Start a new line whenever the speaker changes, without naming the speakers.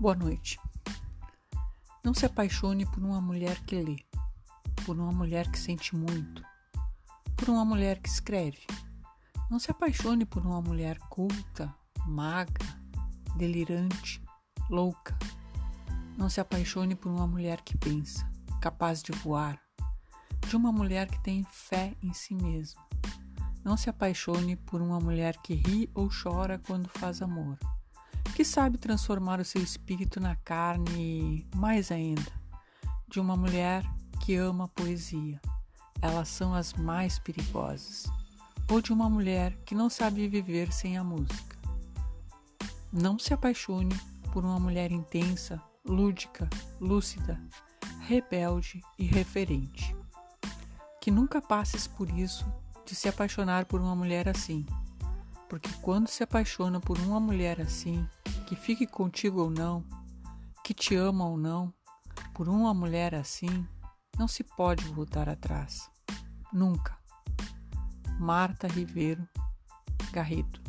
Boa noite. Não se apaixone por uma mulher que lê, por uma mulher que sente muito, por uma mulher que escreve. Não se apaixone por uma mulher culta, magra, delirante, louca. Não se apaixone por uma mulher que pensa, capaz de voar, de uma mulher que tem fé em si mesma. Não se apaixone por uma mulher que ri ou chora quando faz amor que sabe transformar o seu espírito na carne, mais ainda, de uma mulher que ama a poesia. Elas são as mais perigosas. Ou de uma mulher que não sabe viver sem a música. Não se apaixone por uma mulher intensa, lúdica, lúcida, rebelde e referente. Que nunca passes por isso de se apaixonar por uma mulher assim, porque quando se apaixona por uma mulher assim, que fique contigo ou não, que te ama ou não, por uma mulher assim, não se pode voltar atrás. Nunca. Marta Ribeiro Garrido